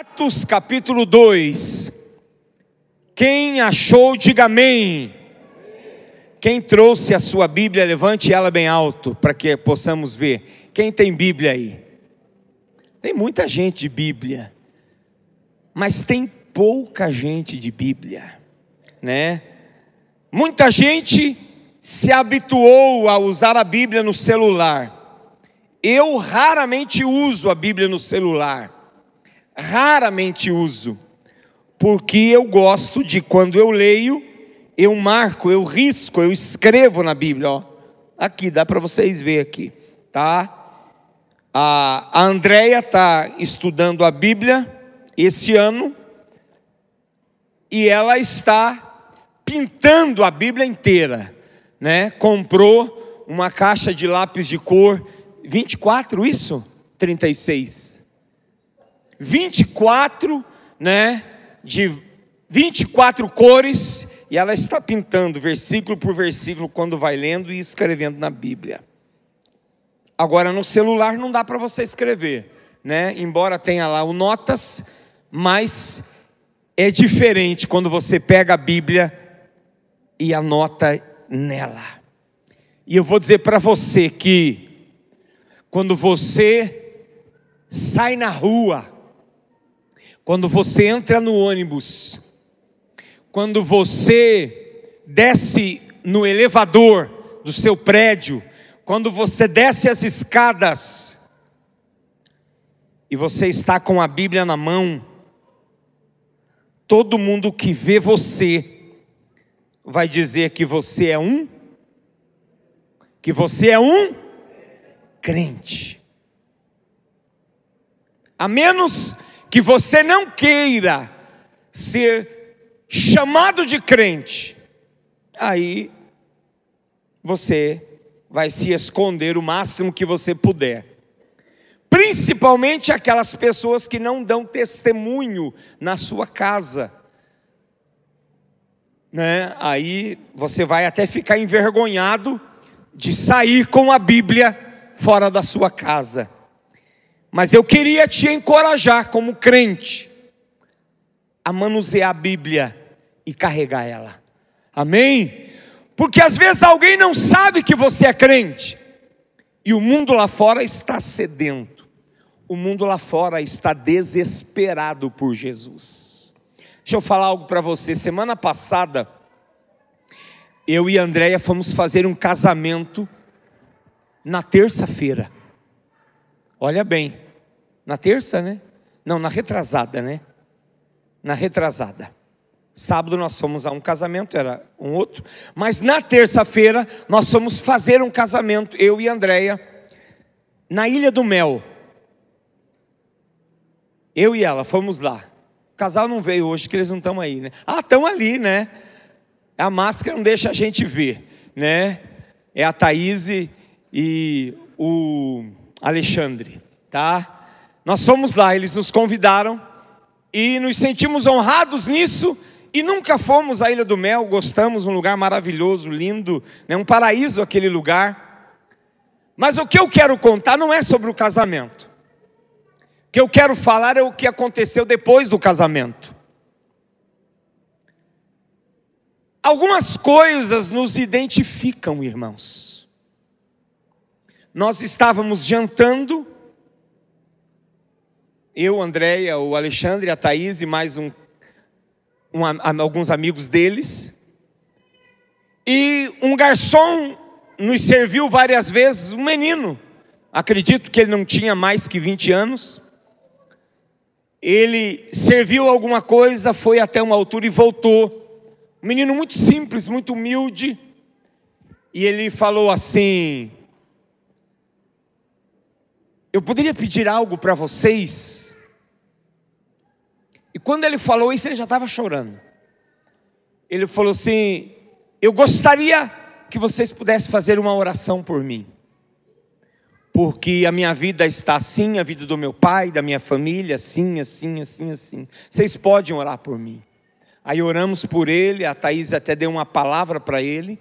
Atos capítulo 2. Quem achou, diga amém. Quem trouxe a sua Bíblia, levante ela bem alto para que possamos ver. Quem tem Bíblia aí? Tem muita gente de Bíblia, mas tem pouca gente de Bíblia, né? Muita gente se habituou a usar a Bíblia no celular. Eu raramente uso a Bíblia no celular raramente uso, porque eu gosto de quando eu leio, eu marco, eu risco, eu escrevo na Bíblia, ó. Aqui dá para vocês ver aqui, tá? A, Andrea está estudando a Bíblia esse ano e ela está pintando a Bíblia inteira, né? Comprou uma caixa de lápis de cor 24, isso? 36. 24, né, de 24 cores, e ela está pintando versículo por versículo quando vai lendo e escrevendo na Bíblia. Agora no celular não dá para você escrever, né? Embora tenha lá o notas, mas é diferente quando você pega a Bíblia e anota nela. E eu vou dizer para você que quando você sai na rua, quando você entra no ônibus, quando você desce no elevador do seu prédio, quando você desce as escadas e você está com a Bíblia na mão, todo mundo que vê você vai dizer que você é um que você é um crente. A menos que você não queira ser chamado de crente, aí você vai se esconder o máximo que você puder. Principalmente aquelas pessoas que não dão testemunho na sua casa. Né? Aí você vai até ficar envergonhado de sair com a Bíblia fora da sua casa. Mas eu queria te encorajar, como crente, a manusear a Bíblia e carregar ela. Amém? Porque às vezes alguém não sabe que você é crente, e o mundo lá fora está sedento, o mundo lá fora está desesperado por Jesus. Deixa eu falar algo para você. Semana passada, eu e a Andréia fomos fazer um casamento na terça-feira. Olha bem, na terça, né? Não, na retrasada, né? Na retrasada. Sábado nós fomos a um casamento, era um outro. Mas na terça-feira nós fomos fazer um casamento, eu e Andréia, na Ilha do Mel. Eu e ela fomos lá. O casal não veio hoje, que eles não estão aí, né? Ah, estão ali, né? A máscara não deixa a gente ver, né? É a Thaís e o Alexandre, tá? Nós fomos lá, eles nos convidaram e nos sentimos honrados nisso e nunca fomos à Ilha do Mel, gostamos, um lugar maravilhoso, lindo, né? um paraíso aquele lugar. Mas o que eu quero contar não é sobre o casamento. O que eu quero falar é o que aconteceu depois do casamento. Algumas coisas nos identificam, irmãos nós estávamos jantando, eu, Andréia, o Alexandre, a Thaís e mais um, um, alguns amigos deles. E um garçom nos serviu várias vezes, um menino, acredito que ele não tinha mais que 20 anos. Ele serviu alguma coisa, foi até uma altura e voltou. Um menino muito simples, muito humilde. E ele falou assim: eu poderia pedir algo para vocês? E quando ele falou isso, ele já estava chorando. Ele falou assim: Eu gostaria que vocês pudessem fazer uma oração por mim, porque a minha vida está assim, a vida do meu pai, da minha família, assim, assim, assim, assim. Vocês podem orar por mim. Aí oramos por ele, a Thaís até deu uma palavra para ele.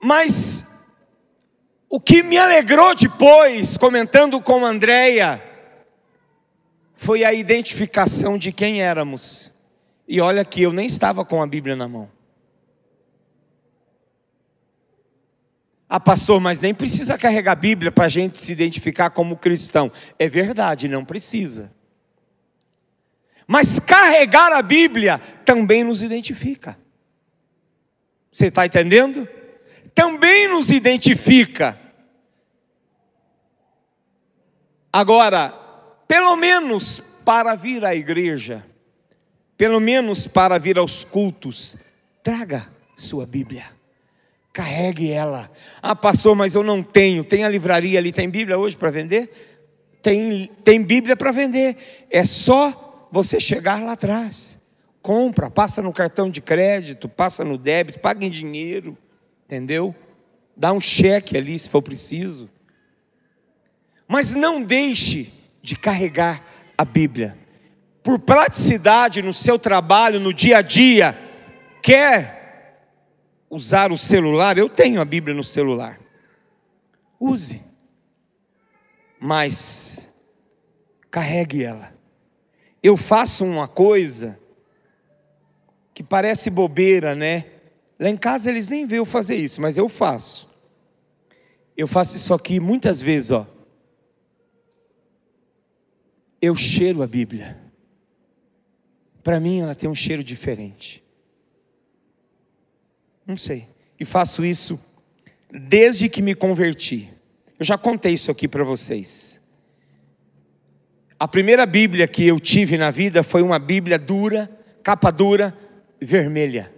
Mas o que me alegrou depois, comentando com Andréia, foi a identificação de quem éramos. E olha que eu nem estava com a Bíblia na mão. Ah, pastor, mas nem precisa carregar a Bíblia para a gente se identificar como cristão. É verdade, não precisa. Mas carregar a Bíblia também nos identifica. Você está entendendo? Também nos identifica. Agora, pelo menos para vir à igreja, pelo menos para vir aos cultos, traga sua Bíblia. Carregue ela. Ah, pastor, mas eu não tenho. Tem a livraria ali, tem Bíblia hoje para vender? Tem, tem Bíblia para vender. É só você chegar lá atrás. Compra, passa no cartão de crédito, passa no débito, paga em dinheiro. Entendeu? Dá um cheque ali se for preciso. Mas não deixe de carregar a Bíblia. Por praticidade no seu trabalho, no dia a dia, quer usar o celular? Eu tenho a Bíblia no celular. Use. Mas carregue ela. Eu faço uma coisa que parece bobeira, né? Lá em casa eles nem veem eu fazer isso, mas eu faço. Eu faço isso aqui muitas vezes, ó eu cheiro a Bíblia. Para mim ela tem um cheiro diferente. Não sei. E faço isso desde que me converti. Eu já contei isso aqui para vocês. A primeira Bíblia que eu tive na vida foi uma Bíblia dura, capa dura, vermelha.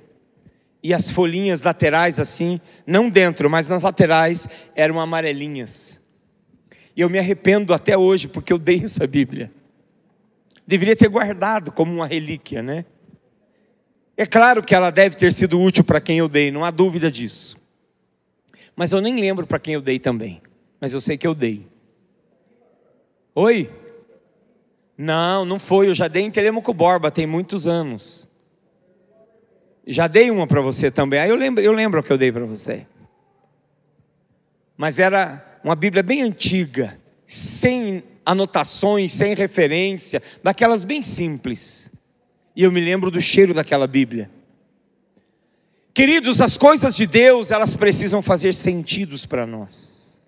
E as folhinhas laterais, assim, não dentro, mas nas laterais, eram amarelinhas. E eu me arrependo até hoje porque eu dei essa Bíblia. Deveria ter guardado como uma relíquia, né? É claro que ela deve ter sido útil para quem eu dei, não há dúvida disso. Mas eu nem lembro para quem eu dei também. Mas eu sei que eu dei. Oi? Não, não foi. Eu já dei em Telemaco Borba, tem muitos anos. Já dei uma para você também. Aí eu lembro, eu lembro o que eu dei para você. Mas era uma Bíblia bem antiga, sem anotações, sem referência, daquelas bem simples. E eu me lembro do cheiro daquela Bíblia. Queridos, as coisas de Deus, elas precisam fazer sentidos para nós.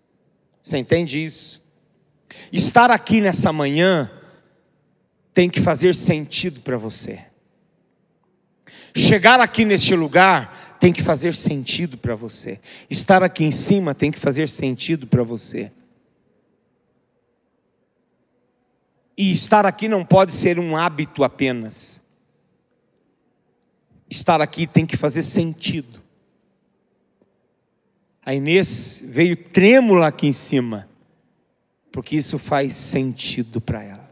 Você entende isso? Estar aqui nessa manhã tem que fazer sentido para você. Chegar aqui neste lugar tem que fazer sentido para você. Estar aqui em cima tem que fazer sentido para você. E estar aqui não pode ser um hábito apenas. Estar aqui tem que fazer sentido. A Inês veio trêmula aqui em cima, porque isso faz sentido para ela.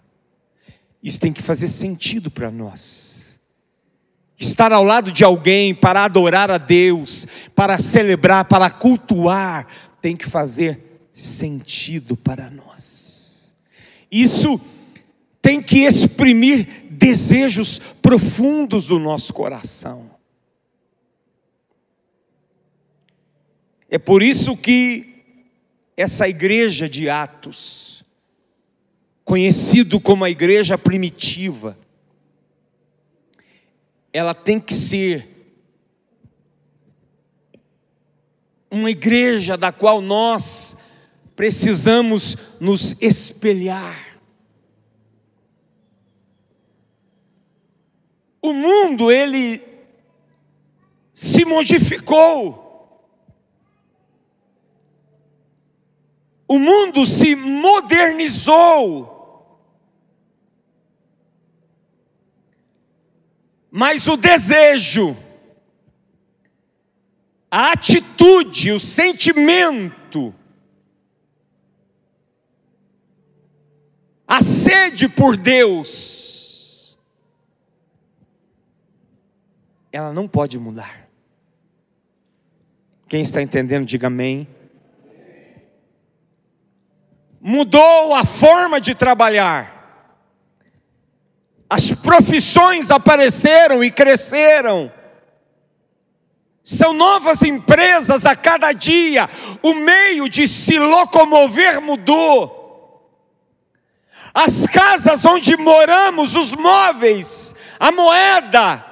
Isso tem que fazer sentido para nós. Estar ao lado de alguém para adorar a Deus, para celebrar, para cultuar, tem que fazer sentido para nós. Isso tem que exprimir desejos profundos do nosso coração. É por isso que essa igreja de Atos, conhecido como a igreja primitiva, ela tem que ser uma igreja da qual nós precisamos nos espelhar. o mundo ele se modificou. O mundo se modernizou. Mas o desejo, a atitude, o sentimento, a sede por Deus, ela não pode mudar. Quem está entendendo, diga amém. Mudou a forma de trabalhar. As profissões apareceram e cresceram. São novas empresas a cada dia. O meio de se locomover mudou. as casas onde moramos, os móveis, a moeda,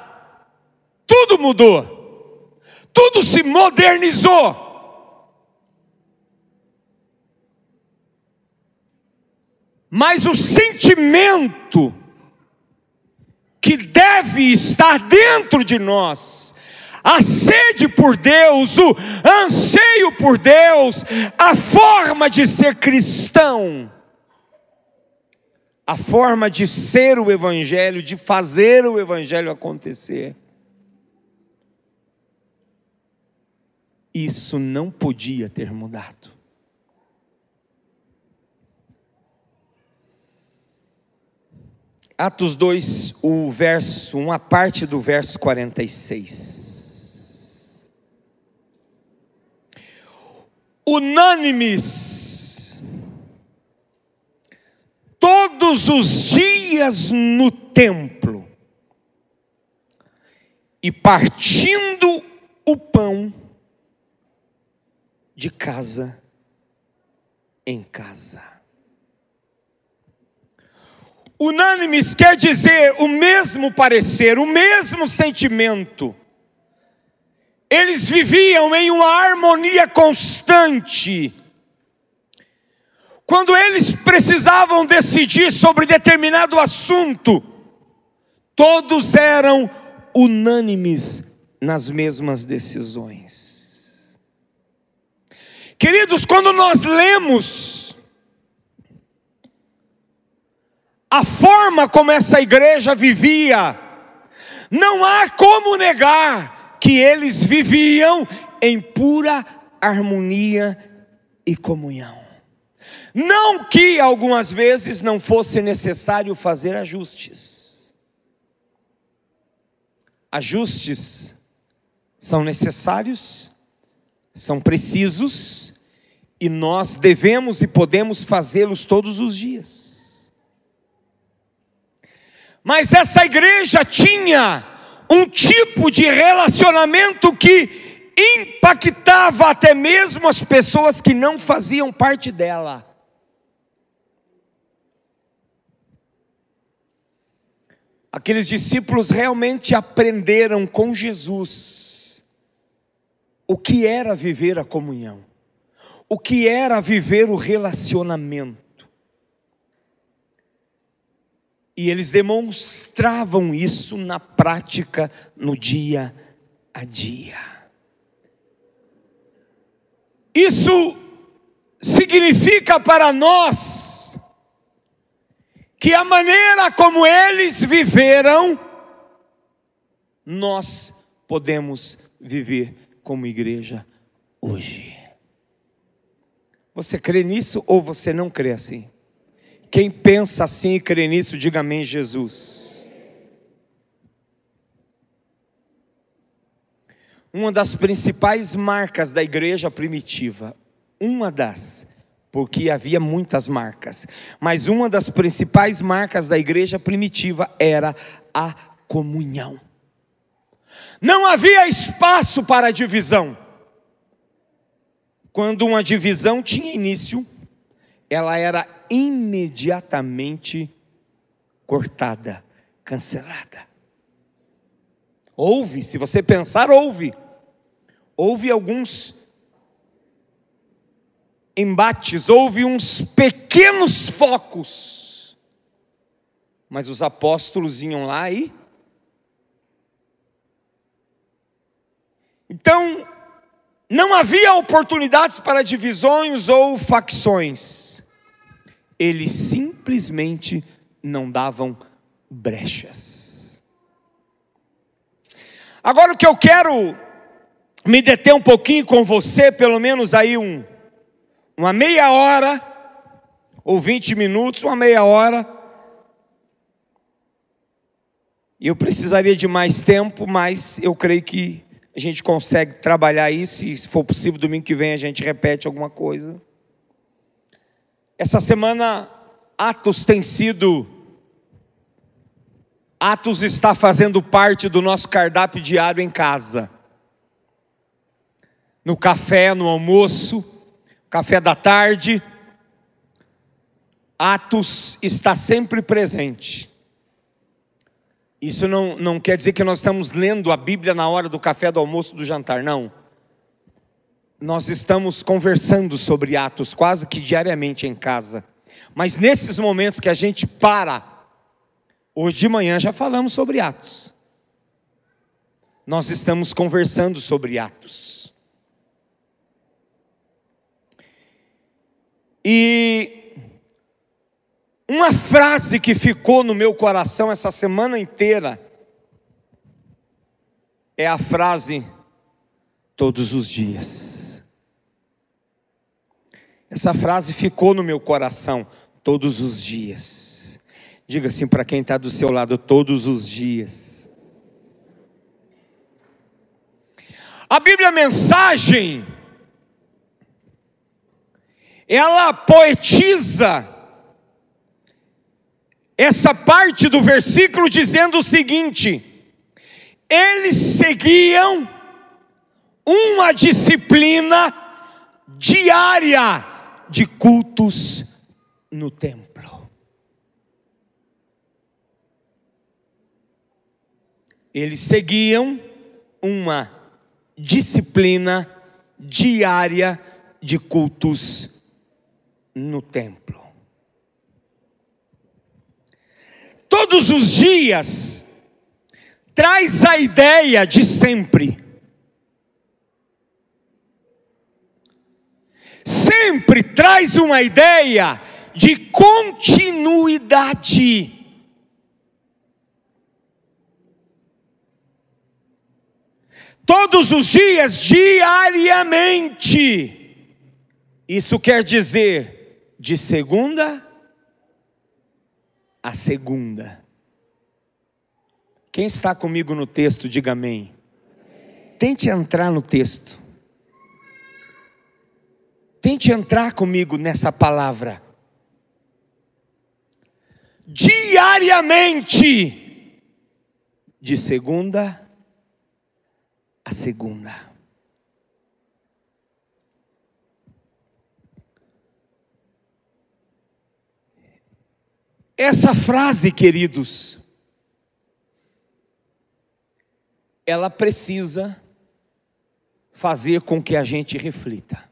tudo mudou, tudo se modernizou. Mas o sentimento que deve estar dentro de nós, a sede por Deus, o anseio por Deus, a forma de ser cristão, a forma de ser o Evangelho, de fazer o Evangelho acontecer. Isso não podia ter mudado. Atos 2, o verso, uma parte do verso 46. Unânimes, todos os dias no templo, e partindo o pão de casa em casa. Unânimes quer dizer o mesmo parecer, o mesmo sentimento. Eles viviam em uma harmonia constante. Quando eles precisavam decidir sobre determinado assunto, todos eram unânimes nas mesmas decisões. Queridos, quando nós lemos a forma como essa igreja vivia, não há como negar que eles viviam em pura harmonia e comunhão. Não que algumas vezes não fosse necessário fazer ajustes. Ajustes são necessários, são precisos, e nós devemos e podemos fazê-los todos os dias. Mas essa igreja tinha um tipo de relacionamento que impactava até mesmo as pessoas que não faziam parte dela. Aqueles discípulos realmente aprenderam com Jesus o que era viver a comunhão, o que era viver o relacionamento. E eles demonstravam isso na prática, no dia a dia. Isso significa para nós que a maneira como eles viveram, nós podemos viver como igreja hoje. Você crê nisso ou você não crê assim? Quem pensa assim e crê nisso, diga amém, Jesus. Uma das principais marcas da igreja primitiva, uma das, porque havia muitas marcas, mas uma das principais marcas da igreja primitiva era a comunhão. Não havia espaço para divisão. Quando uma divisão tinha início, ela era imediatamente cortada, cancelada. Houve, se você pensar, houve. Houve alguns embates, houve uns pequenos focos. Mas os apóstolos iam lá e. Então, não havia oportunidades para divisões ou facções eles simplesmente não davam brechas. Agora o que eu quero me deter um pouquinho com você, pelo menos aí um, uma meia hora, ou 20 minutos, uma meia hora. Eu precisaria de mais tempo, mas eu creio que a gente consegue trabalhar isso, e se for possível, domingo que vem a gente repete alguma coisa. Essa semana, Atos tem sido. Atos está fazendo parte do nosso cardápio diário em casa. No café, no almoço, café da tarde. Atos está sempre presente. Isso não, não quer dizer que nós estamos lendo a Bíblia na hora do café, do almoço, do jantar, não. Nós estamos conversando sobre Atos quase que diariamente em casa. Mas nesses momentos que a gente para, hoje de manhã já falamos sobre Atos. Nós estamos conversando sobre Atos. E uma frase que ficou no meu coração essa semana inteira é a frase todos os dias. Essa frase ficou no meu coração todos os dias. Diga assim para quem está do seu lado, todos os dias. A Bíblia Mensagem, ela poetiza essa parte do versículo dizendo o seguinte: eles seguiam uma disciplina diária de cultos no templo. Eles seguiam uma disciplina diária de cultos no templo. todos os dias, traz a ideia de sempre. Sempre traz uma ideia de continuidade. Todos os dias, diariamente. Isso quer dizer de segunda a segunda. Quem está comigo no texto, diga amém. Tente entrar no texto. Tente entrar comigo nessa palavra. Diariamente, de segunda a segunda. Essa frase, queridos, ela precisa fazer com que a gente reflita.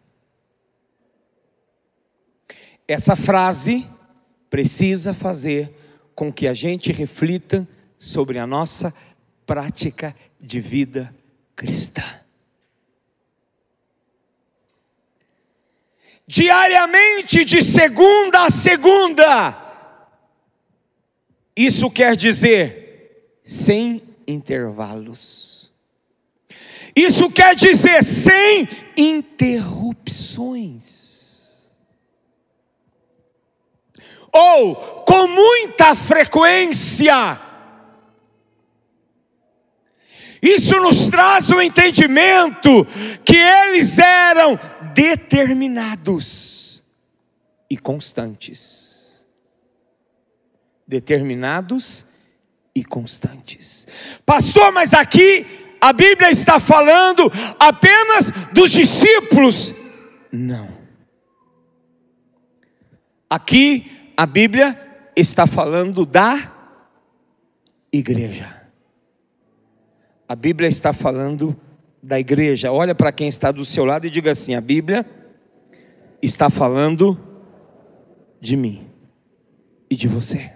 Essa frase precisa fazer com que a gente reflita sobre a nossa prática de vida cristã. Diariamente, de segunda a segunda, isso quer dizer sem intervalos. Isso quer dizer sem interrupções. Ou com muita frequência. Isso nos traz o um entendimento que eles eram determinados e constantes determinados e constantes. Pastor, mas aqui a Bíblia está falando apenas dos discípulos. Não. Aqui a Bíblia está falando da igreja. A Bíblia está falando da igreja. Olha para quem está do seu lado e diga assim: a Bíblia está falando de mim e de você.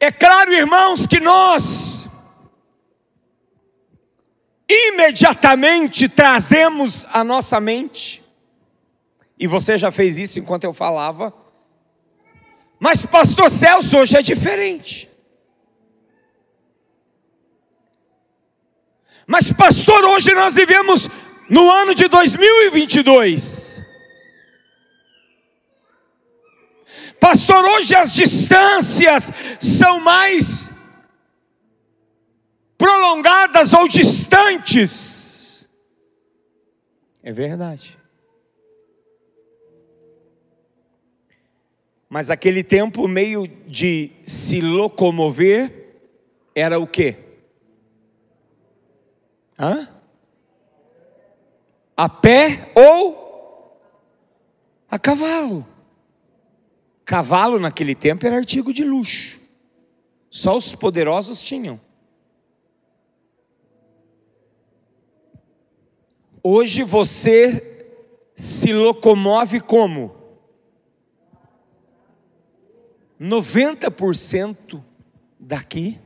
É claro, irmãos, que nós imediatamente trazemos a nossa mente, e você já fez isso enquanto eu falava, mas pastor Celso hoje é diferente. Mas pastor, hoje nós vivemos no ano de 2022. Pastor, hoje as distâncias são mais prolongadas ou distantes. É verdade. Mas aquele tempo, meio de se locomover era o quê? Hã? A pé ou a cavalo. Cavalo naquele tempo era artigo de luxo. Só os poderosos tinham. Hoje você se locomove como? 90% daqui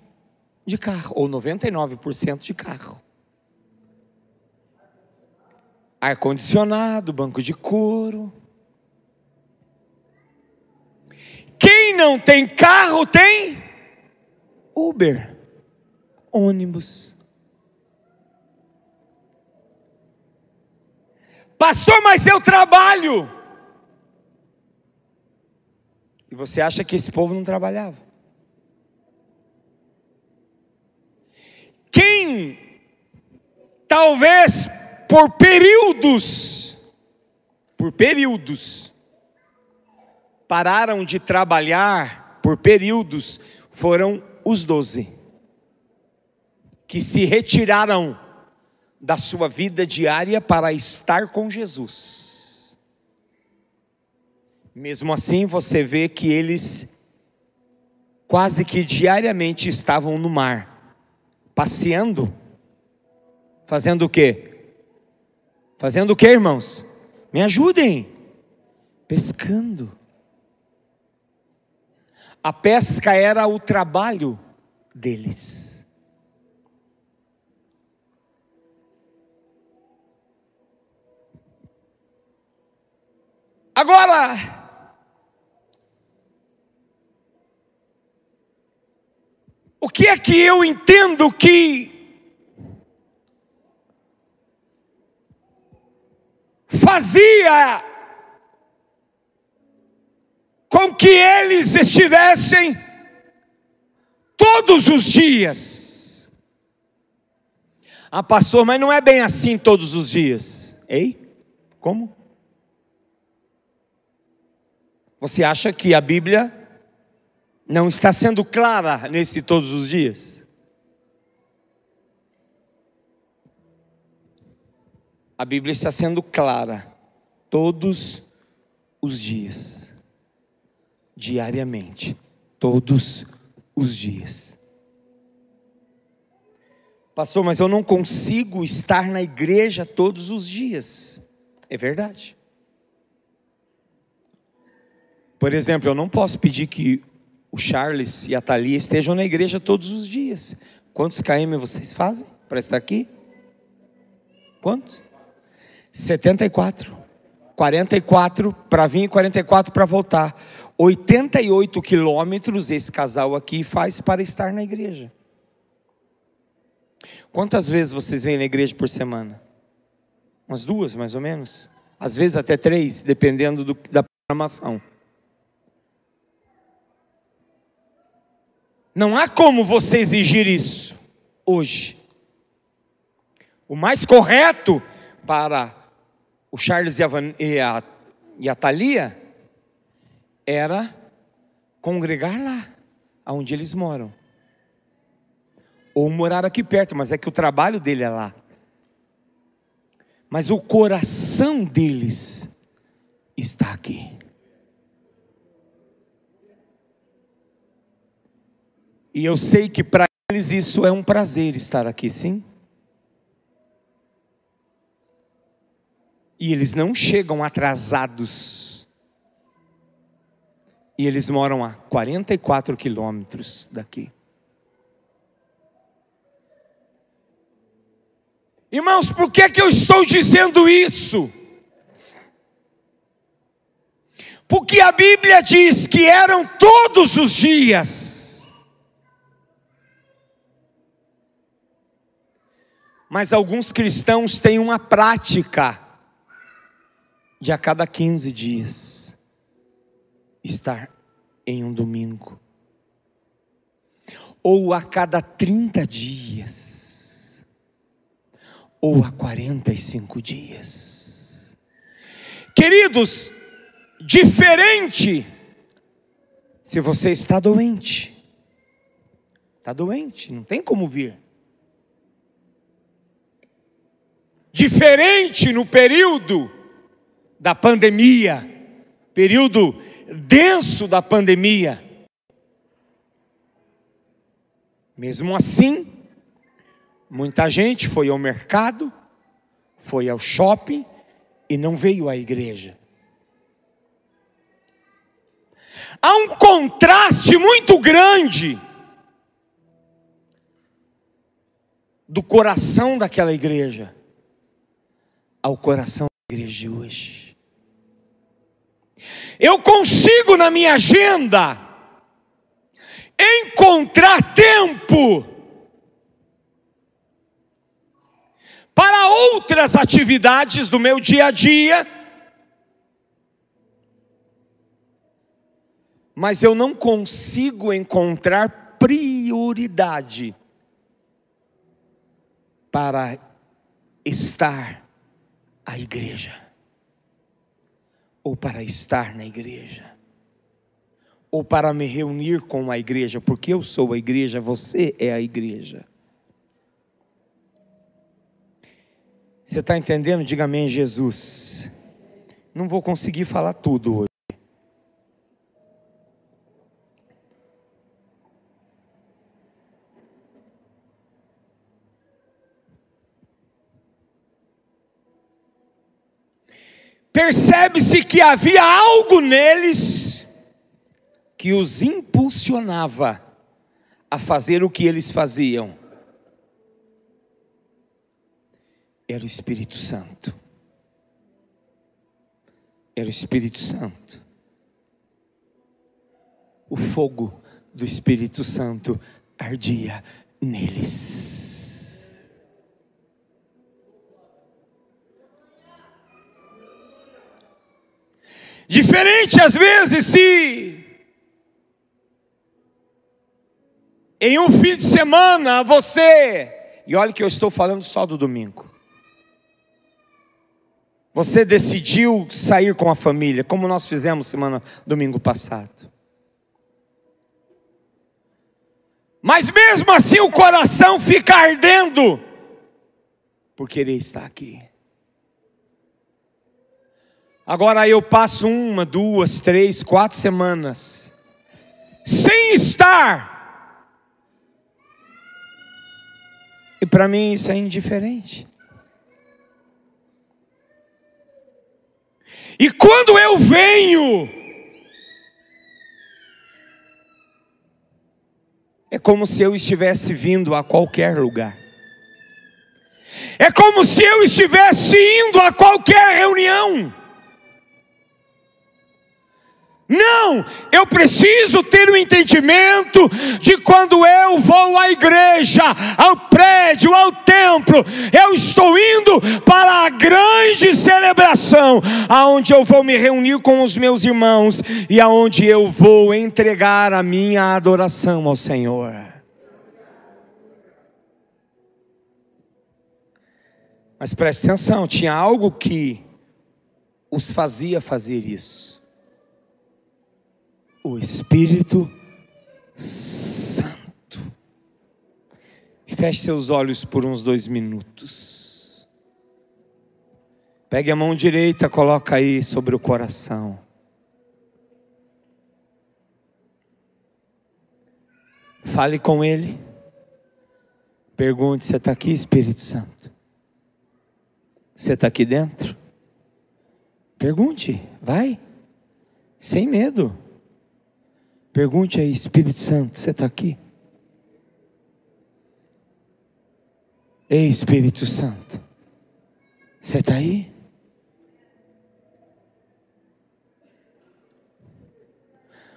de carro, ou 99% de carro. Ar-condicionado, banco de couro. Quem não tem carro tem Uber, ônibus. Pastor, mas eu trabalho. E você acha que esse povo não trabalhava? Quem talvez por períodos, por períodos, pararam de trabalhar por períodos, foram os doze, que se retiraram da sua vida diária para estar com Jesus. Mesmo assim, você vê que eles quase que diariamente estavam no mar, passeando, fazendo o quê? Fazendo o quê, irmãos? Me ajudem. Pescando. A pesca era o trabalho deles. Agora, o que é que eu entendo que fazia com que eles estivessem todos os dias. Ah, pastor, mas não é bem assim todos os dias. Ei? Como? Você acha que a Bíblia não está sendo clara nesse todos os dias? A Bíblia está sendo clara todos os dias, diariamente, todos os dias. Pastor, mas eu não consigo estar na igreja todos os dias. É verdade. Por exemplo, eu não posso pedir que o Charles e a Thalia estejam na igreja todos os dias. Quantos KM vocês fazem para estar aqui? Quantos? 74. 44 para vir e 44 para voltar. 88 quilômetros esse casal aqui faz para estar na igreja. Quantas vezes vocês vêm na igreja por semana? Umas duas, mais ou menos. Às vezes até três, dependendo do, da programação. Não há como você exigir isso hoje. O mais correto para o Charles e a, e a Thalia era congregar lá, onde eles moram. Ou morar aqui perto, mas é que o trabalho dele é lá. Mas o coração deles está aqui. E eu sei que para eles isso é um prazer estar aqui, sim? E eles não chegam atrasados. E eles moram a 44 quilômetros daqui. Irmãos, por que, que eu estou dizendo isso? Porque a Bíblia diz que eram todos os dias. Mas alguns cristãos têm uma prática de a cada 15 dias estar em um domingo, ou a cada 30 dias, ou a 45 dias. Queridos, diferente se você está doente. Está doente, não tem como vir. Diferente no período da pandemia, período denso da pandemia. Mesmo assim, muita gente foi ao mercado, foi ao shopping e não veio à igreja. Há um contraste muito grande do coração daquela igreja ao coração da igreja de hoje. Eu consigo na minha agenda encontrar tempo para outras atividades do meu dia a dia, mas eu não consigo encontrar prioridade para estar à igreja, ou para estar na igreja, ou para me reunir com a igreja, porque eu sou a igreja, você é a igreja. Você está entendendo? Diga amém, Jesus. Não vou conseguir falar tudo hoje. Percebe-se que havia algo neles que os impulsionava a fazer o que eles faziam. Era o Espírito Santo. Era o Espírito Santo. O fogo do Espírito Santo ardia neles. Diferente às vezes se em um fim de semana você, e olha que eu estou falando só do domingo. Você decidiu sair com a família, como nós fizemos semana domingo passado. Mas mesmo assim o coração fica ardendo por querer estar aqui. Agora eu passo uma, duas, três, quatro semanas sem estar. E para mim isso é indiferente. E quando eu venho, é como se eu estivesse vindo a qualquer lugar. É como se eu estivesse indo a qualquer reunião. Não, eu preciso ter o um entendimento de quando eu vou à igreja, ao prédio, ao templo, eu estou indo para a grande celebração, aonde eu vou me reunir com os meus irmãos e aonde eu vou entregar a minha adoração ao Senhor. Mas preste atenção, tinha algo que os fazia fazer isso o Espírito Santo. Feche seus olhos por uns dois minutos. Pegue a mão direita, coloca aí sobre o coração. Fale com Ele. Pergunte: Você está aqui, Espírito Santo? Você está aqui dentro? Pergunte, vai, sem medo. Pergunte aí, Espírito Santo, você está aqui? Ei, Espírito Santo, você está aí?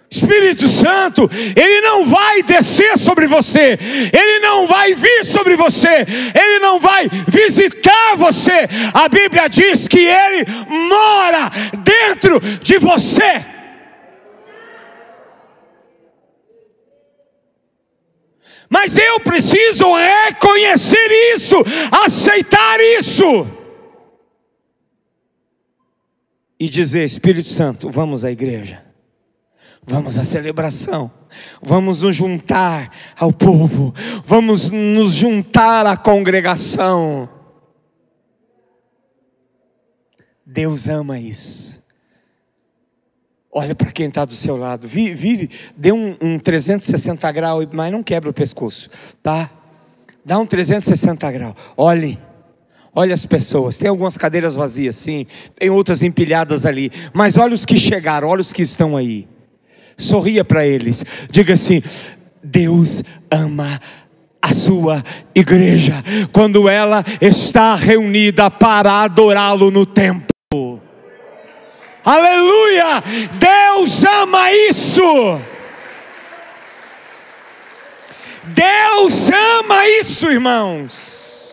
Espírito Santo, ele não vai descer sobre você, ele não vai vir sobre você, ele não vai visitar você. A Bíblia diz que ele mora dentro de você. Mas eu preciso reconhecer isso, aceitar isso. E dizer: Espírito Santo, vamos à igreja, vamos à celebração, vamos nos juntar ao povo, vamos nos juntar à congregação. Deus ama isso. Olha para quem está do seu lado. Vire, dê um, um 360 graus, mas não quebra o pescoço, tá? Dá um 360 graus. Olhe. Olha as pessoas, tem algumas cadeiras vazias, sim, tem outras empilhadas ali, mas olha os que chegaram, olha os que estão aí. Sorria para eles, diga assim: Deus ama a sua igreja quando ela está reunida para adorá-lo no templo. Aleluia! Deus ama isso. Deus ama isso, irmãos.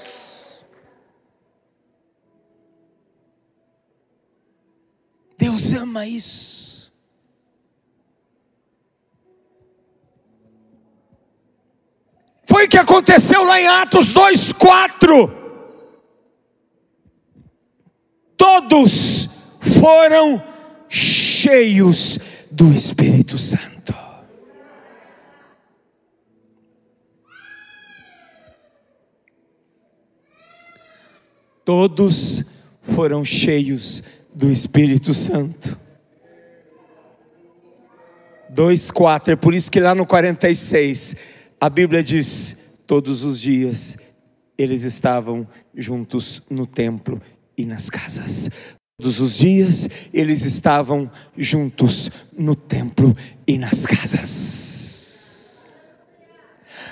Deus ama isso. Foi o que aconteceu lá em Atos 2:4. Todos foram cheios do Espírito Santo. Todos foram cheios do Espírito Santo. 2, 4, é por isso que lá no 46, a Bíblia diz: todos os dias eles estavam juntos no templo e nas casas. Todos os dias eles estavam juntos no templo e nas casas.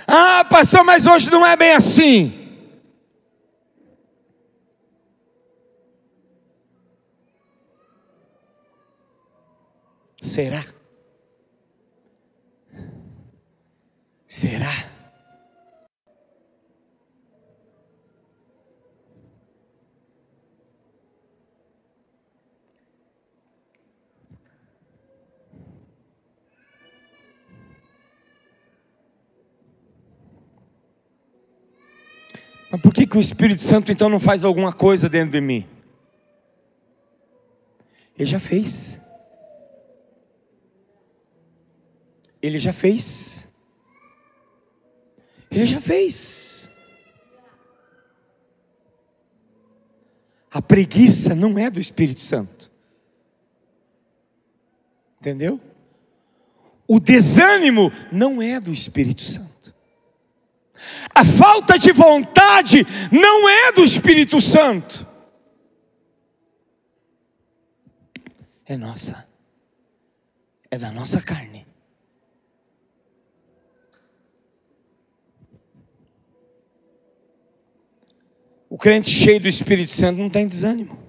Ah, pastor, mas hoje não é bem assim. Será? Será? Mas por que, que o Espírito Santo então não faz alguma coisa dentro de mim? Ele já fez. Ele já fez. Ele já fez. A preguiça não é do Espírito Santo. Entendeu? O desânimo não é do Espírito Santo. A falta de vontade não é do Espírito Santo. É nossa. É da nossa carne. O crente cheio do Espírito Santo não tem desânimo.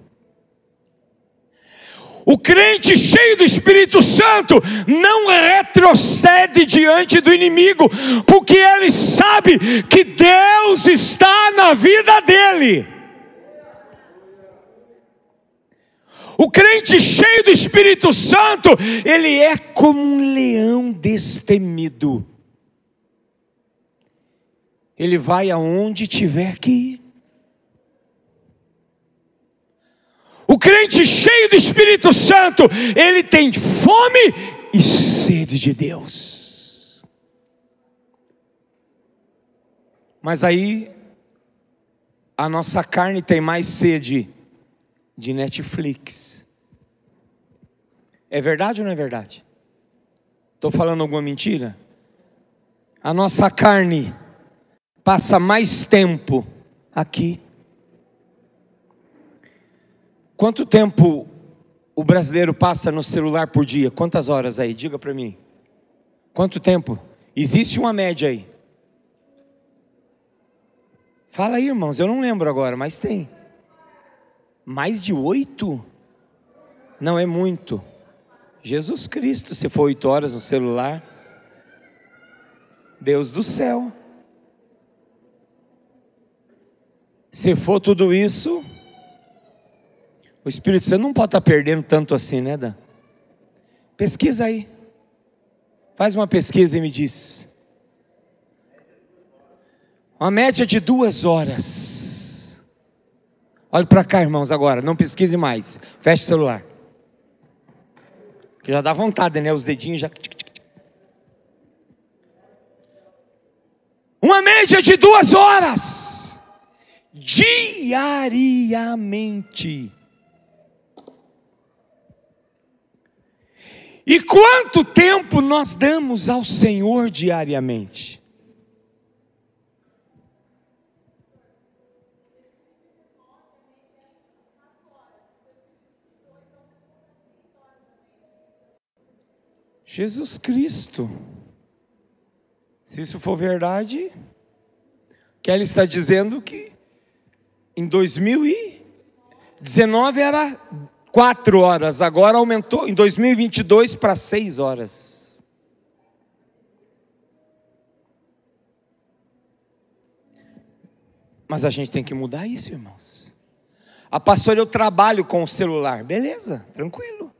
Crente cheio do Espírito Santo não retrocede diante do inimigo, porque ele sabe que Deus está na vida dele. O crente cheio do Espírito Santo, ele é como um leão destemido. Ele vai aonde tiver que ir. Crente cheio do Espírito Santo, ele tem fome e sede de Deus. Mas aí, a nossa carne tem mais sede de Netflix. É verdade ou não é verdade? Estou falando alguma mentira? A nossa carne passa mais tempo aqui Quanto tempo o brasileiro passa no celular por dia? Quantas horas aí? Diga para mim. Quanto tempo? Existe uma média aí. Fala aí, irmãos, eu não lembro agora, mas tem. Mais de oito? Não é muito. Jesus Cristo, se for oito horas no celular. Deus do céu. Se for tudo isso, o Espírito Santo não pode estar perdendo tanto assim, né, Dan? Pesquisa aí. Faz uma pesquisa e me diz. Uma média de duas horas. Olhe para cá, irmãos, agora. Não pesquise mais. Feche o celular. Que já dá vontade, né? Os dedinhos já. Uma média de duas horas. Diariamente. E quanto tempo nós damos ao Senhor diariamente? Jesus Cristo. Se isso for verdade, Kelly está dizendo que em 2019 era quatro horas, agora aumentou em 2022 para seis horas. Mas a gente tem que mudar isso, irmãos. A pastora, eu trabalho com o celular, beleza, tranquilo.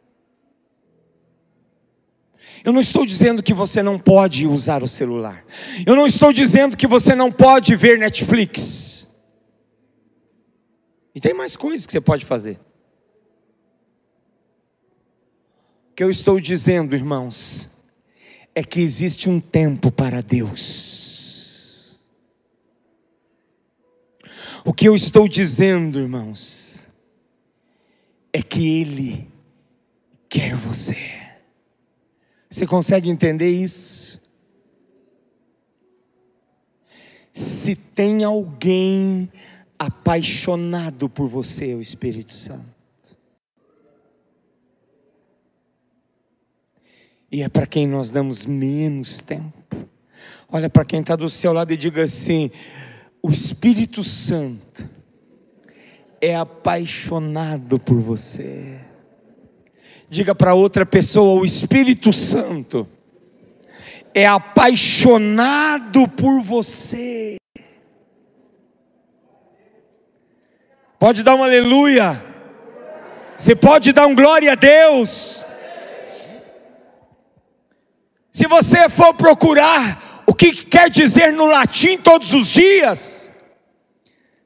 Eu não estou dizendo que você não pode usar o celular. Eu não estou dizendo que você não pode ver Netflix. E tem mais coisas que você pode fazer. O que eu estou dizendo, irmãos, é que existe um tempo para Deus. O que eu estou dizendo, irmãos, é que Ele quer você. Você consegue entender isso? Se tem alguém apaixonado por você, é o Espírito Santo. E é para quem nós damos menos tempo. Olha para quem está do seu lado e diga assim: o Espírito Santo é apaixonado por você. Diga para outra pessoa: o Espírito Santo é apaixonado por você. Pode dar um aleluia. Você pode dar um glória a Deus. Se você for procurar o que quer dizer no latim todos os dias,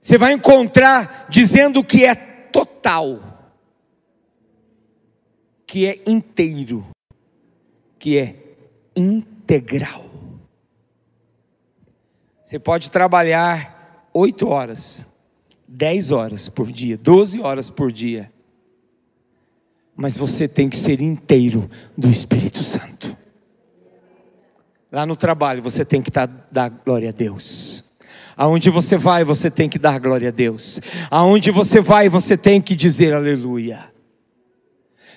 você vai encontrar dizendo que é total que é inteiro, que é integral. Você pode trabalhar oito horas, dez horas por dia, doze horas por dia, mas você tem que ser inteiro do Espírito Santo. Lá no trabalho você tem que dar glória a Deus. Aonde você vai, você tem que dar glória a Deus. Aonde você vai, você tem que dizer aleluia.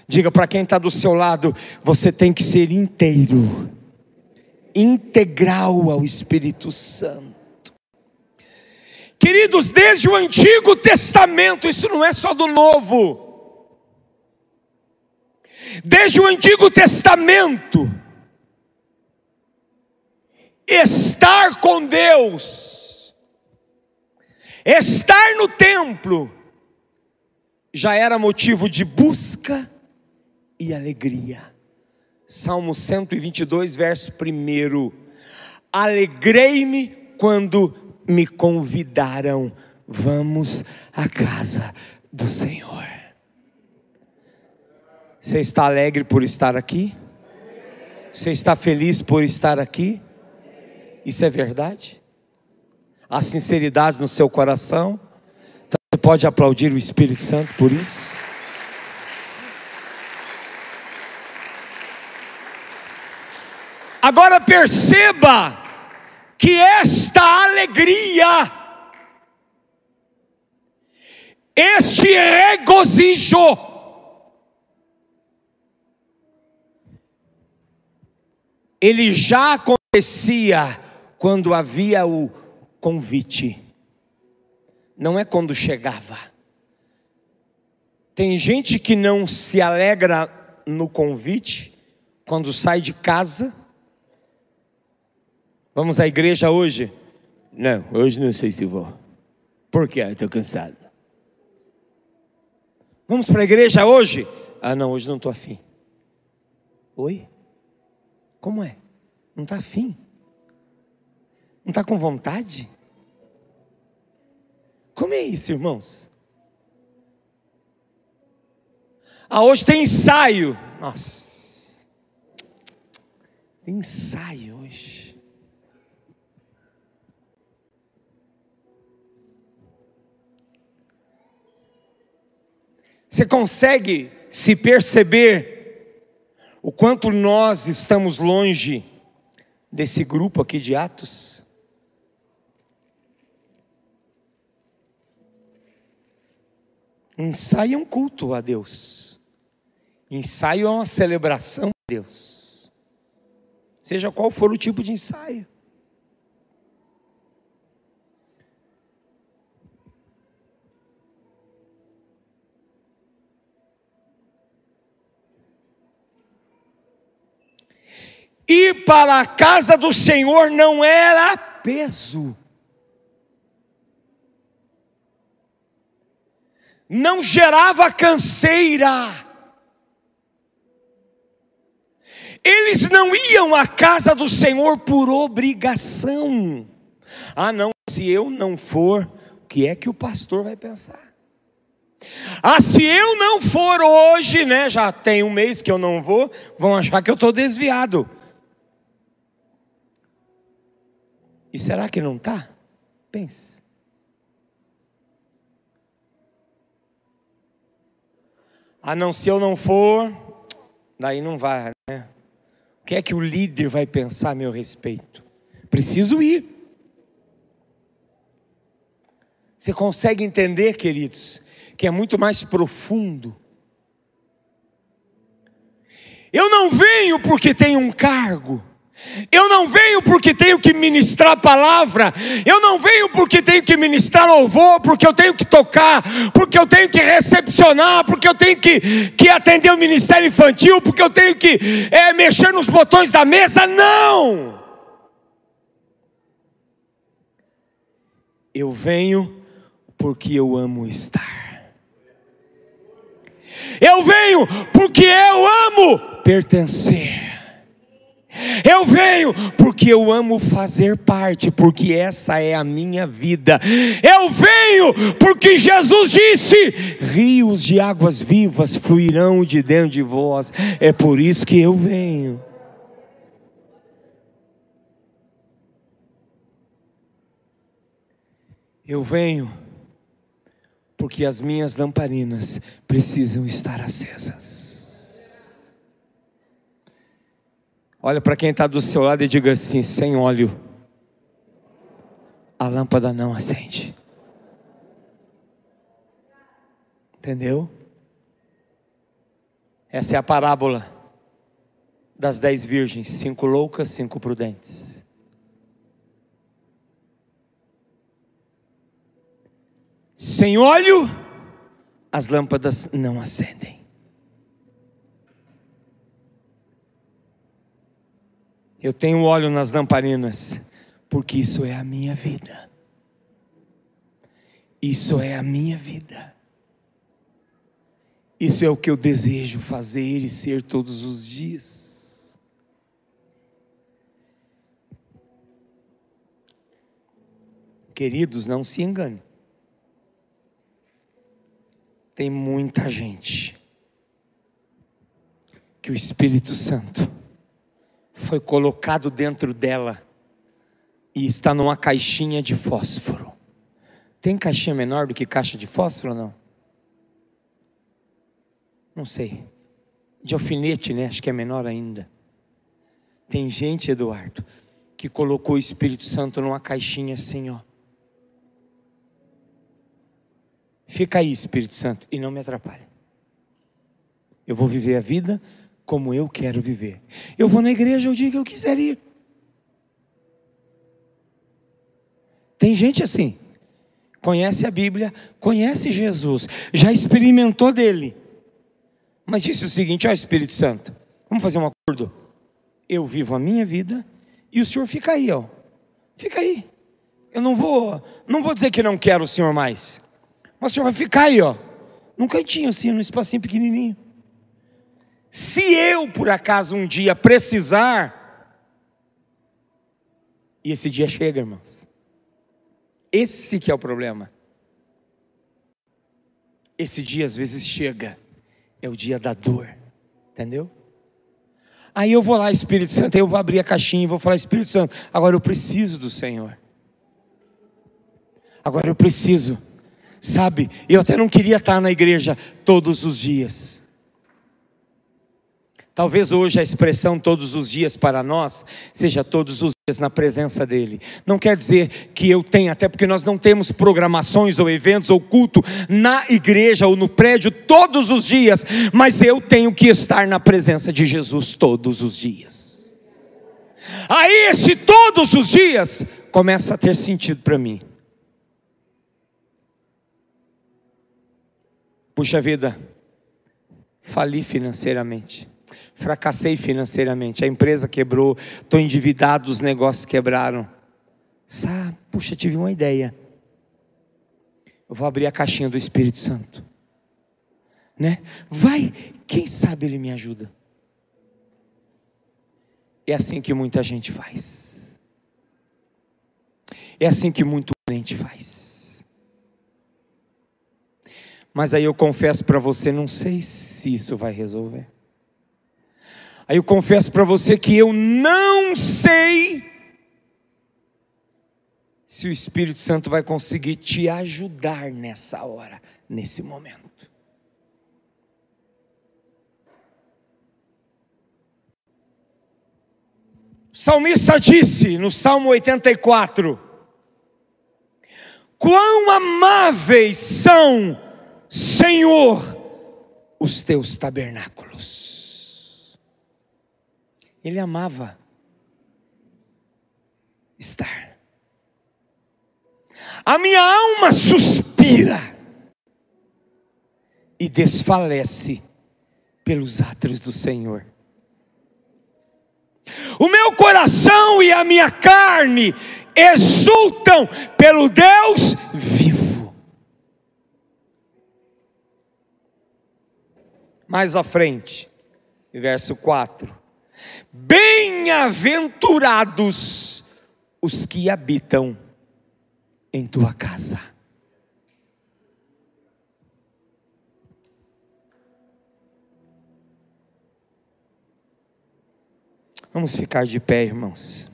Diga para quem está do seu lado: você tem que ser inteiro, integral ao Espírito Santo. Queridos, desde o Antigo Testamento, isso não é só do Novo. Desde o Antigo Testamento, estar com Deus, estar no templo, já era motivo de busca e alegria. Salmo 122, verso 1. Alegrei-me quando me convidaram, vamos à casa do Senhor. Você está alegre por estar aqui? Você está feliz por estar aqui? Isso é verdade? Há sinceridade no seu coração? Então você pode aplaudir o Espírito Santo por isso? Agora perceba que esta alegria, este regozijo, ele já acontecia quando havia o convite, não é quando chegava. Tem gente que não se alegra no convite, quando sai de casa, Vamos à igreja hoje? Não, hoje não sei se vou. Por quê? Estou cansado. Vamos para a igreja hoje? Ah, não, hoje não estou afim. Oi? Como é? Não está afim? Não está com vontade? Como é isso, irmãos? Ah, hoje tem ensaio. Nossa. Tem ensaio hoje. Você consegue se perceber o quanto nós estamos longe desse grupo aqui de Atos. Ensaio é um culto a Deus. Ensaio é uma celebração a Deus. Seja qual for o tipo de ensaio. Ir para a casa do Senhor não era peso. Não gerava canseira. Eles não iam à casa do Senhor por obrigação. Ah, não, se eu não for, o que é que o pastor vai pensar? Ah, se eu não for hoje, né? Já tem um mês que eu não vou, vão achar que eu estou desviado. E será que não está? Pense. Ah, não, se eu não for, daí não vai, né? O que é que o líder vai pensar a meu respeito? Preciso ir. Você consegue entender, queridos, que é muito mais profundo. Eu não venho porque tenho um cargo. Eu não venho porque tenho que ministrar palavra, eu não venho porque tenho que ministrar louvor, porque eu tenho que tocar, porque eu tenho que recepcionar, porque eu tenho que, que atender o ministério infantil, porque eu tenho que é, mexer nos botões da mesa. Não! Eu venho porque eu amo estar. Eu venho porque eu amo pertencer. Eu venho porque eu amo fazer parte, porque essa é a minha vida. Eu venho porque Jesus disse: rios de águas vivas fluirão de dentro de vós. É por isso que eu venho. Eu venho porque as minhas lamparinas precisam estar acesas. Olha para quem está do seu lado e diga assim: sem óleo, a lâmpada não acende. Entendeu? Essa é a parábola das dez virgens: cinco loucas, cinco prudentes. Sem óleo, as lâmpadas não acendem. Eu tenho óleo nas lamparinas, porque isso é a minha vida. Isso é a minha vida. Isso é o que eu desejo fazer e ser todos os dias. Queridos, não se engane. Tem muita gente que o Espírito Santo foi colocado dentro dela e está numa caixinha de fósforo. Tem caixinha menor do que caixa de fósforo ou não? Não sei. De alfinete, né? Acho que é menor ainda. Tem gente, Eduardo, que colocou o Espírito Santo numa caixinha assim, ó. Fica aí, Espírito Santo, e não me atrapalhe. Eu vou viver a vida como eu quero viver. Eu vou na igreja o dia que eu quiser ir. Tem gente assim, conhece a Bíblia, conhece Jesus, já experimentou dele, mas disse o seguinte: ó Espírito Santo, vamos fazer um acordo. Eu vivo a minha vida e o Senhor fica aí, ó. Fica aí. Eu não vou, não vou dizer que não quero o Senhor mais, mas o Senhor vai ficar aí, ó, num cantinho assim, num espacinho pequenininho. Se eu, por acaso, um dia precisar, e esse dia chega, irmãos. Esse que é o problema. Esse dia às vezes chega, é o dia da dor, entendeu? Aí eu vou lá, Espírito Santo, eu vou abrir a caixinha e vou falar, Espírito Santo, agora eu preciso do Senhor. Agora eu preciso, sabe? Eu até não queria estar na igreja todos os dias. Talvez hoje a expressão todos os dias para nós seja todos os dias na presença dele. Não quer dizer que eu tenha, até porque nós não temos programações ou eventos ou culto na igreja ou no prédio todos os dias, mas eu tenho que estar na presença de Jesus todos os dias. Aí esse todos os dias começa a ter sentido para mim. Puxa vida, fali financeiramente fracassei financeiramente, a empresa quebrou, estou endividado, os negócios quebraram. Sabe, puxa, tive uma ideia. Eu vou abrir a caixinha do Espírito Santo. Né? Vai, quem sabe ele me ajuda. É assim que muita gente faz. É assim que muito crente faz. Mas aí eu confesso para você, não sei se isso vai resolver. Aí eu confesso para você que eu não sei se o Espírito Santo vai conseguir te ajudar nessa hora, nesse momento. O salmista disse no Salmo 84: Quão amáveis são, Senhor, os teus tabernáculos. Ele amava estar. A minha alma suspira e desfalece pelos atos do Senhor. O meu coração e a minha carne exultam pelo Deus vivo. Mais à frente, verso 4. Bem-aventurados os que habitam em tua casa. Vamos ficar de pé, irmãos.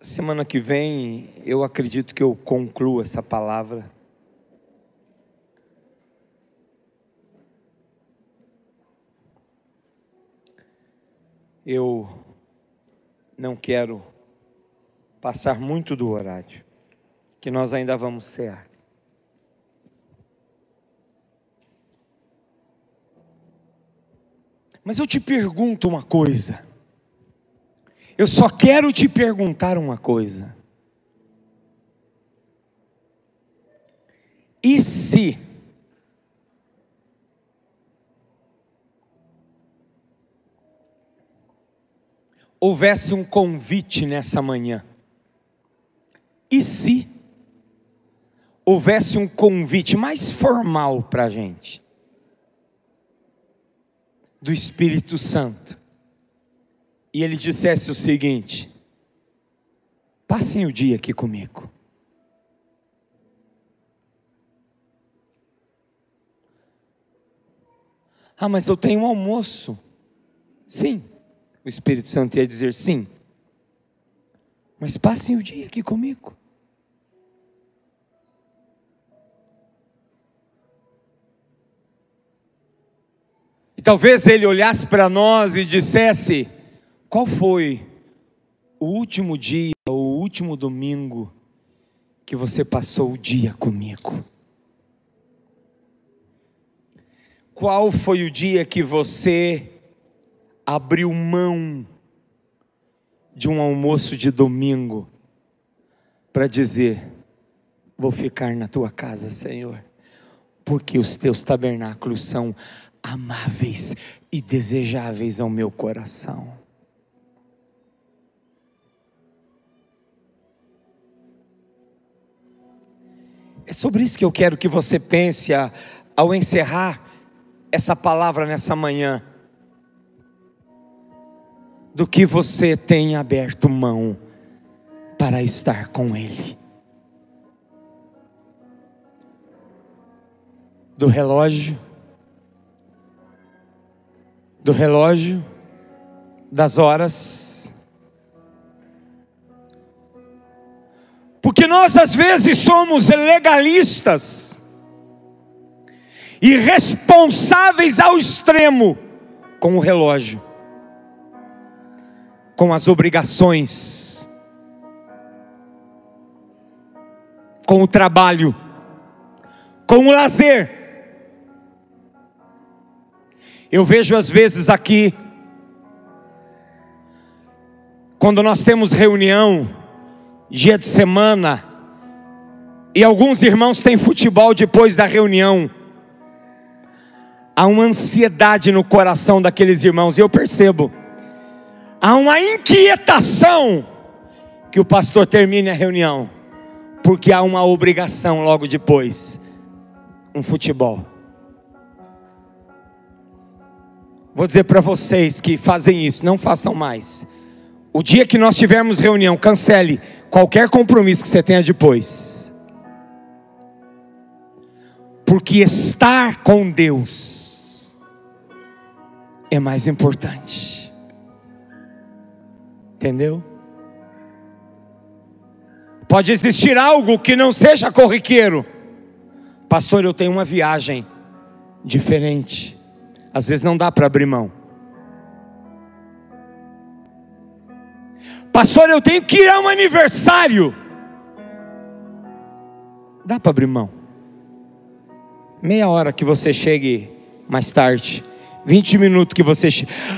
Semana que vem, eu acredito que eu concluo essa palavra. Eu não quero passar muito do horário, que nós ainda vamos cear. Mas eu te pergunto uma coisa. Eu só quero te perguntar uma coisa. E se houvesse um convite nessa manhã? E se houvesse um convite mais formal para a gente? Do Espírito Santo. E ele dissesse o seguinte: passem o dia aqui comigo. Ah, mas eu tenho um almoço. Sim, o Espírito Santo ia dizer sim. Mas passem o dia aqui comigo. E talvez ele olhasse para nós e dissesse: qual foi o último dia, o último domingo que você passou o dia comigo? Qual foi o dia que você abriu mão de um almoço de domingo para dizer: Vou ficar na tua casa, Senhor, porque os teus tabernáculos são amáveis e desejáveis ao meu coração. É sobre isso que eu quero que você pense ao encerrar essa palavra nessa manhã do que você tem aberto mão para estar com Ele. Do relógio, do relógio, das horas, porque nós às vezes somos legalistas, irresponsáveis ao extremo com o relógio, com as obrigações, com o trabalho, com o lazer. Eu vejo às vezes aqui, quando nós temos reunião, dia de semana, e alguns irmãos têm futebol depois da reunião, há uma ansiedade no coração daqueles irmãos, e eu percebo, há uma inquietação que o pastor termine a reunião, porque há uma obrigação logo depois um futebol. Vou dizer para vocês que fazem isso, não façam mais. O dia que nós tivermos reunião, cancele qualquer compromisso que você tenha depois. Porque estar com Deus é mais importante. Entendeu? Pode existir algo que não seja corriqueiro. Pastor, eu tenho uma viagem diferente. Às vezes não dá para abrir mão. Pastor, eu tenho que ir a um aniversário. Dá para abrir mão. Meia hora que você chegue mais tarde. 20 minutos que você.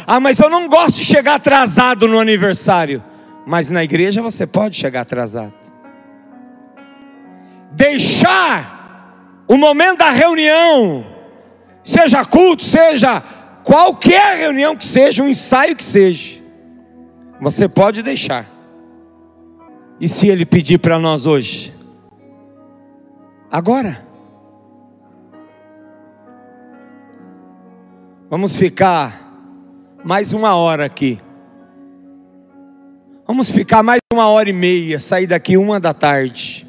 Ah, mas eu não gosto de chegar atrasado no aniversário. Mas na igreja você pode chegar atrasado. Deixar o momento da reunião, seja culto, seja qualquer reunião que seja, um ensaio que seja você pode deixar. E se ele pedir para nós hoje? Agora. Vamos ficar mais uma hora aqui. Vamos ficar mais uma hora e meia, sair daqui uma da tarde.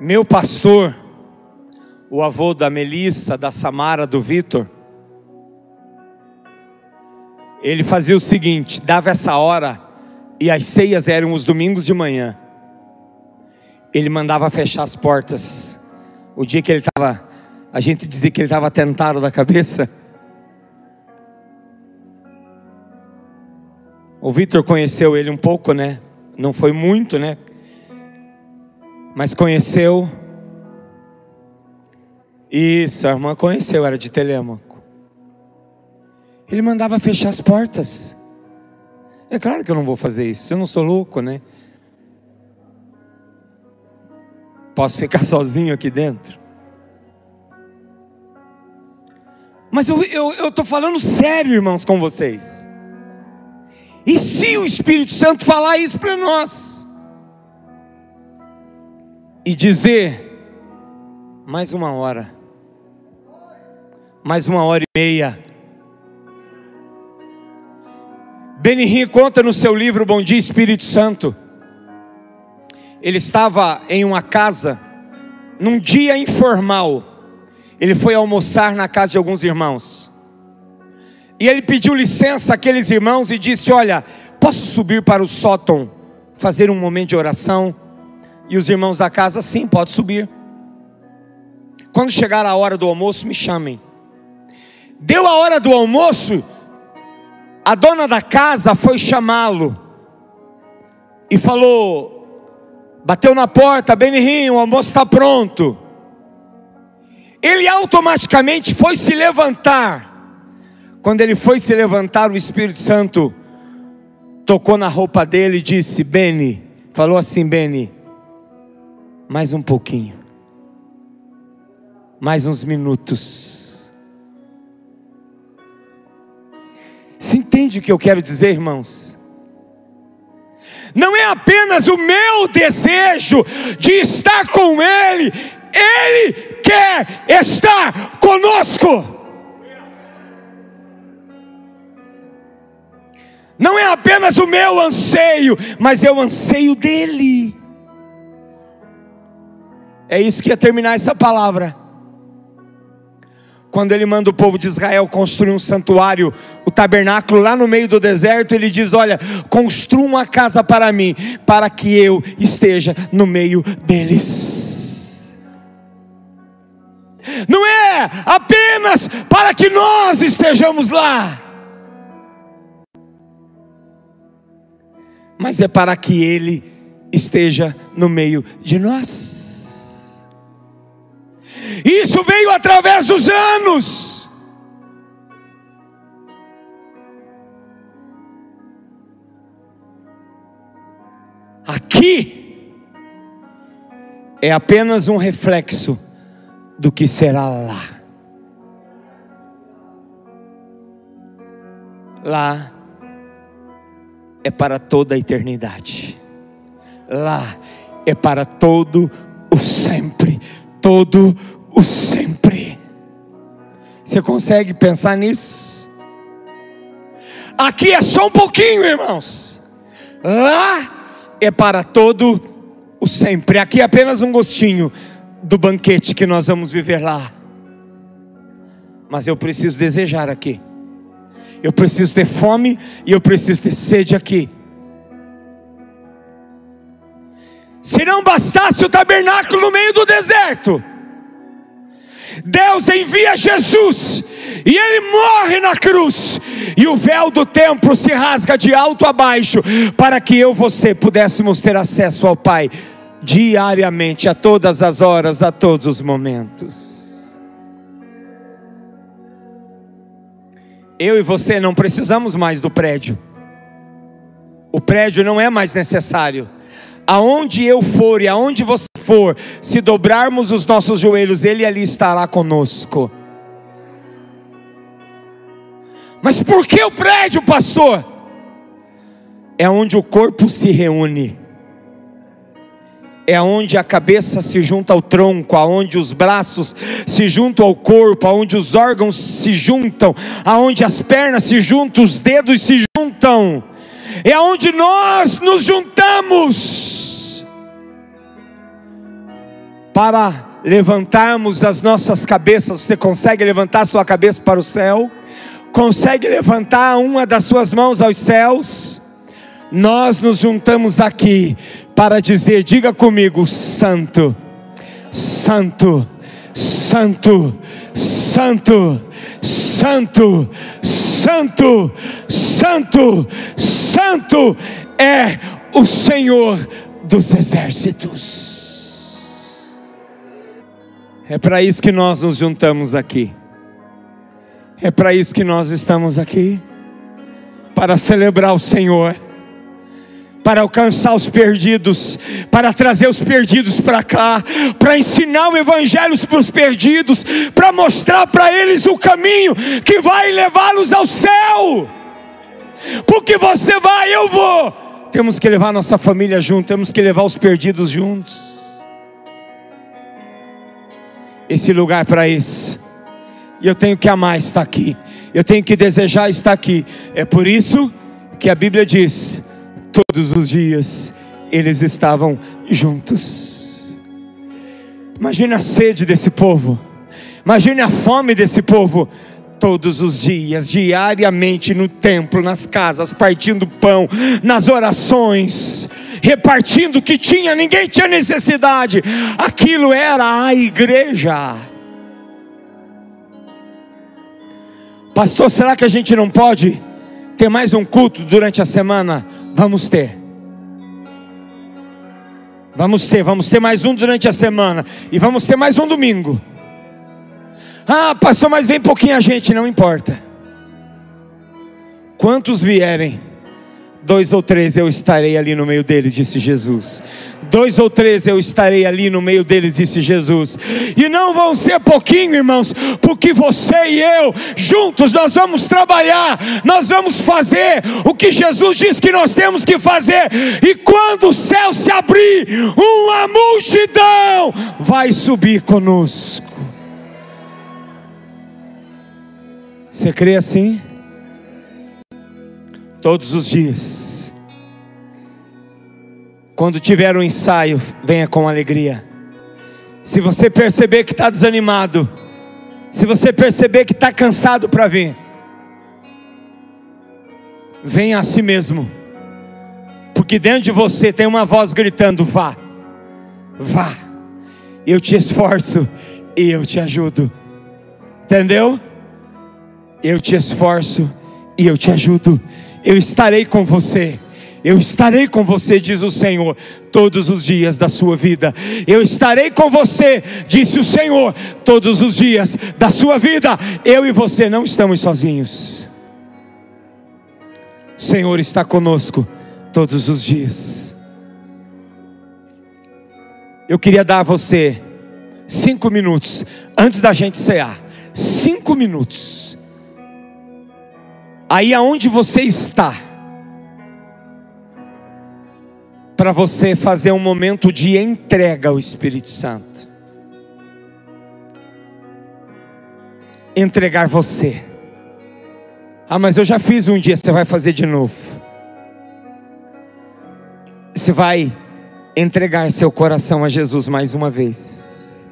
Meu pastor, o avô da Melissa, da Samara, do Vitor, ele fazia o seguinte: dava essa hora, e as ceias eram os domingos de manhã. Ele mandava fechar as portas. O dia que ele estava, a gente dizia que ele estava tentado da cabeça. O Vitor conheceu ele um pouco, né? Não foi muito, né? Mas conheceu. Isso, a irmã conheceu, era de Telemaco. Ele mandava fechar as portas. É claro que eu não vou fazer isso, eu não sou louco, né? Posso ficar sozinho aqui dentro. Mas eu estou falando sério, irmãos, com vocês. E se o Espírito Santo falar isso para nós? E dizer, mais uma hora, mais uma hora e meia, Benihim conta no seu livro Bom Dia Espírito Santo. Ele estava em uma casa, num dia informal. Ele foi almoçar na casa de alguns irmãos. E ele pediu licença àqueles irmãos e disse: Olha, posso subir para o sótão, fazer um momento de oração? E os irmãos da casa, sim, pode subir. Quando chegar a hora do almoço, me chamem. Deu a hora do almoço, a dona da casa foi chamá-lo e falou: bateu na porta, Benihim, o almoço está pronto. Ele automaticamente foi se levantar. Quando ele foi se levantar, o Espírito Santo tocou na roupa dele e disse: Beni, falou assim: Beni, mais um pouquinho, mais uns minutos Se entende o que eu quero dizer, irmãos? Não é apenas o meu desejo de estar com Ele, Ele quer estar conosco. Não é apenas o meu anseio, mas é o anseio dele. É isso que ia terminar essa palavra quando ele manda o povo de Israel construir um santuário, o tabernáculo lá no meio do deserto, ele diz: Olha, construa uma casa para mim, para que eu esteja no meio deles. Não é apenas para que nós estejamos lá, mas é para que Ele esteja no meio de nós. Isso veio através dos anos. Aqui é apenas um reflexo do que será lá. Lá é para toda a eternidade. Lá é para todo o sempre, todo o sempre. Você consegue pensar nisso? Aqui é só um pouquinho, irmãos. Lá é para todo o sempre. Aqui é apenas um gostinho do banquete que nós vamos viver lá. Mas eu preciso desejar aqui. Eu preciso ter fome e eu preciso ter sede aqui. Se não bastasse o tabernáculo no meio do deserto, Deus envia Jesus e ele morre na cruz, e o véu do templo se rasga de alto a baixo, para que eu e você pudéssemos ter acesso ao Pai diariamente, a todas as horas, a todos os momentos. Eu e você não precisamos mais do prédio, o prédio não é mais necessário. Aonde eu for e aonde você for, se dobrarmos os nossos joelhos, Ele ali estará conosco. Mas por que o prédio, pastor? É onde o corpo se reúne é onde a cabeça se junta ao tronco, aonde os braços se juntam ao corpo, aonde os órgãos se juntam, aonde as pernas se juntam, os dedos se juntam. É onde nós nos juntamos para levantarmos as nossas cabeças. Você consegue levantar sua cabeça para o céu? Consegue levantar uma das suas mãos aos céus? Nós nos juntamos aqui para dizer: diga comigo, Santo, Santo, Santo, Santo, Santo, Santo, Santo, Santo é o Senhor dos exércitos. É para isso que nós nos juntamos aqui. É para isso que nós estamos aqui para celebrar o Senhor para alcançar os perdidos, para trazer os perdidos para cá, para ensinar o evangelho para os perdidos, para mostrar para eles o caminho que vai levá-los ao céu. Porque você vai, eu vou. Temos que levar nossa família junto, temos que levar os perdidos juntos. Esse lugar para isso. E eu tenho que amar estar aqui. Eu tenho que desejar estar aqui. É por isso que a Bíblia diz: Todos os dias eles estavam juntos. Imagine a sede desse povo, imagine a fome desse povo. Todos os dias, diariamente no templo, nas casas, partindo pão, nas orações, repartindo o que tinha, ninguém tinha necessidade, aquilo era a igreja. Pastor, será que a gente não pode ter mais um culto durante a semana? Vamos ter. Vamos ter, vamos ter mais um durante a semana. E vamos ter mais um domingo. Ah, pastor, mas vem pouquinha gente, não importa. Quantos vierem? Dois ou três eu estarei ali no meio deles, disse Jesus. Dois ou três eu estarei ali no meio deles, disse Jesus. E não vão ser pouquinho, irmãos, porque você e eu, juntos, nós vamos trabalhar, nós vamos fazer o que Jesus disse que nós temos que fazer. E quando o céu se abrir, uma multidão vai subir conosco. Você crê assim? todos os dias. Quando tiver um ensaio, venha com alegria. Se você perceber que está desanimado, se você perceber que está cansado para vir, venha a si mesmo, porque dentro de você tem uma voz gritando: vá, vá, eu te esforço e eu te ajudo. Entendeu? Eu te esforço e eu te ajudo. Eu estarei com você. Eu estarei com você, diz o Senhor, todos os dias da sua vida. Eu estarei com você, disse o Senhor, todos os dias da sua vida. Eu e você não estamos sozinhos. O Senhor está conosco todos os dias. Eu queria dar a você cinco minutos antes da gente cear. Cinco minutos. Aí aonde você está para você fazer um momento de entrega ao Espírito Santo. Entregar você. Ah, mas eu já fiz um dia, você vai fazer de novo. Você vai entregar seu coração a Jesus mais uma vez.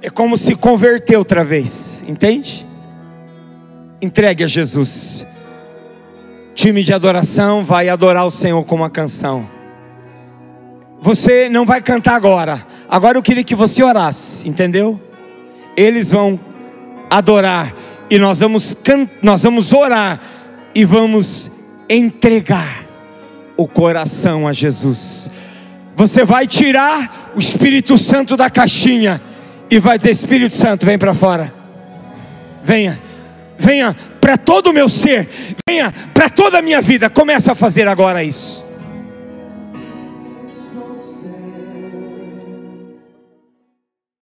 É como se converter outra vez, entende? Entregue a Jesus. Time de adoração vai adorar o Senhor com uma canção. Você não vai cantar agora. Agora eu queria que você orasse, entendeu? Eles vão adorar e nós vamos nós vamos orar e vamos entregar o coração a Jesus. Você vai tirar o Espírito Santo da caixinha e vai dizer: Espírito Santo, vem para fora. Venha, venha para todo o meu ser, venha para toda a minha vida. Começa a fazer agora isso.